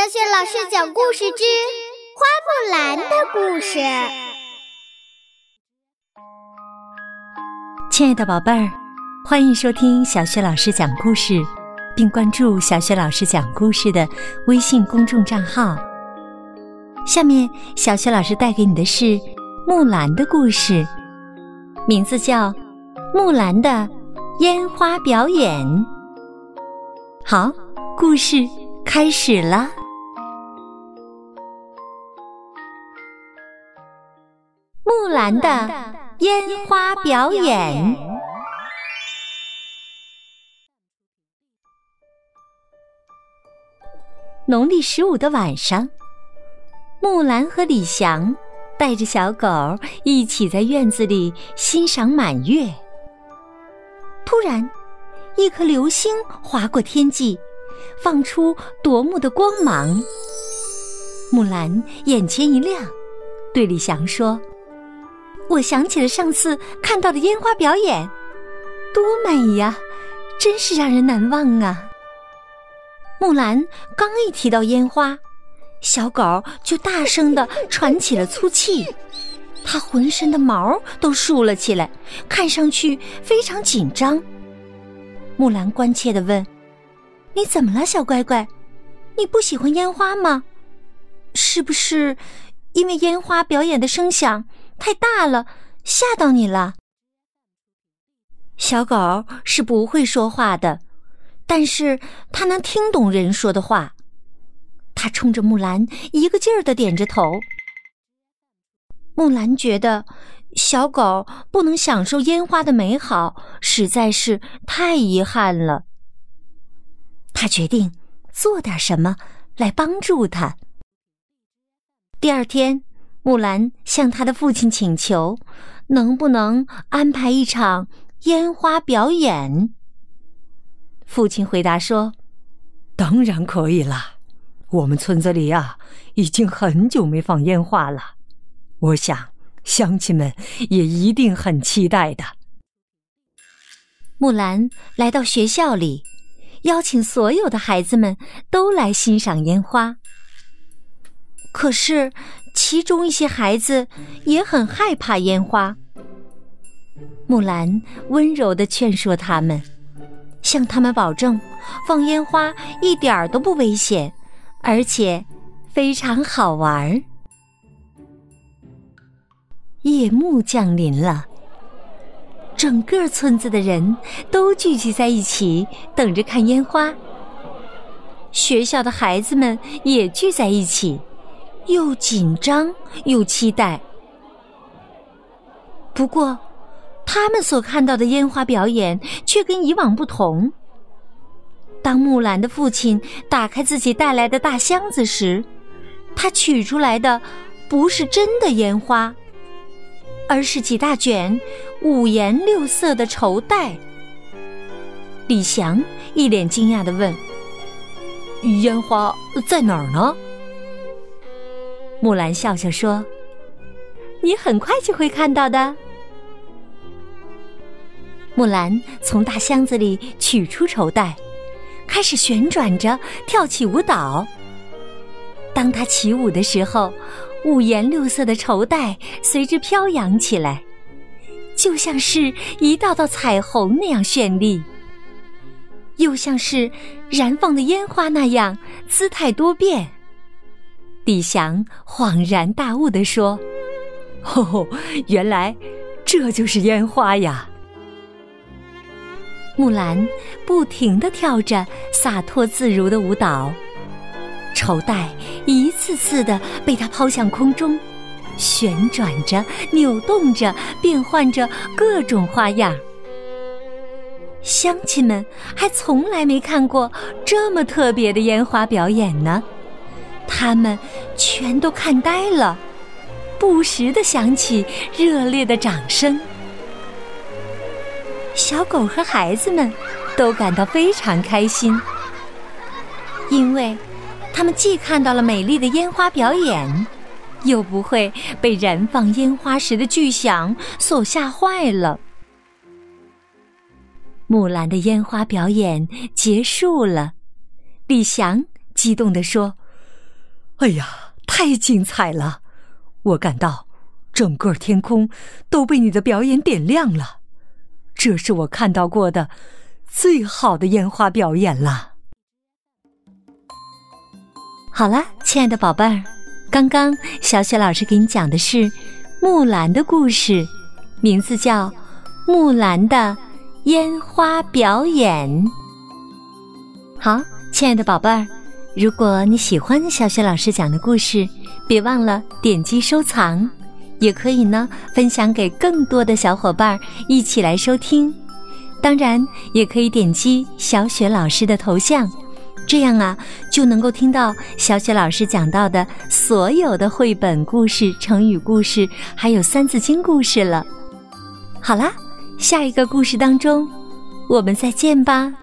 小雪老师讲故事之《花木兰的故事》。亲爱的宝贝儿，欢迎收听小雪老师讲故事，并关注小雪老师讲故事的微信公众账号。下面，小雪老师带给你的是木兰的故事，名字叫《木兰的烟花表演》。好，故事开始了。木兰的烟花表演。农历十五的晚上，木兰和李祥带着小狗一起在院子里欣赏满月。突然，一颗流星划过天际，放出夺目的光芒。木兰眼前一亮，对李祥说。我想起了上次看到的烟花表演，多美呀！真是让人难忘啊！木兰刚一提到烟花，小狗就大声的喘起了粗气，它浑身的毛都竖了起来，看上去非常紧张。木兰关切的问：“你怎么了，小乖乖？你不喜欢烟花吗？是不是因为烟花表演的声响？”太大了，吓到你了。小狗是不会说话的，但是它能听懂人说的话。它冲着木兰一个劲儿的点着头。木兰觉得小狗不能享受烟花的美好，实在是太遗憾了。他决定做点什么来帮助它。第二天。木兰向他的父亲请求，能不能安排一场烟花表演？父亲回答说：“当然可以啦，我们村子里呀，已经很久没放烟花了。我想乡亲们也一定很期待的。”木兰来到学校里，邀请所有的孩子们都来欣赏烟花。可是。其中一些孩子也很害怕烟花。木兰温柔的劝说他们，向他们保证，放烟花一点儿都不危险，而且非常好玩。夜幕降临了，整个村子的人都聚集在一起，等着看烟花。学校的孩子们也聚在一起。又紧张又期待，不过，他们所看到的烟花表演却跟以往不同。当木兰的父亲打开自己带来的大箱子时，他取出来的不是真的烟花，而是几大卷五颜六色的绸带。李祥一脸惊讶的问：“烟花在哪儿呢？”木兰笑笑说：“你很快就会看到的。”木兰从大箱子里取出绸带，开始旋转着跳起舞蹈。当她起舞的时候，五颜六色的绸带随之飘扬起来，就像是一道道彩虹那样绚丽，又像是燃放的烟花那样姿态多变。李祥恍然大悟地说：“哦，原来这就是烟花呀！”木兰不停地跳着洒脱自如的舞蹈，绸带一次次的被她抛向空中，旋转着、扭动着，变换着各种花样。乡亲们还从来没看过这么特别的烟花表演呢。他们全都看呆了，不时的响起热烈的掌声。小狗和孩子们都感到非常开心，因为他们既看到了美丽的烟花表演，又不会被燃放烟花时的巨响所吓坏了。木兰的烟花表演结束了，李祥激动地说。哎呀，太精彩了！我感到整个天空都被你的表演点亮了。这是我看到过的最好的烟花表演了。好了，亲爱的宝贝儿，刚刚小雪老师给你讲的是木兰的故事，名字叫《木兰的烟花表演》。好，亲爱的宝贝儿，如果你喜欢小雪老师讲的故事，别忘了点击收藏，也可以呢分享给更多的小伙伴一起来收听。当然，也可以点击小雪老师的头像，这样啊就能够听到小雪老师讲到的所有的绘本故事、成语故事，还有三字经故事了。好啦，下一个故事当中，我们再见吧。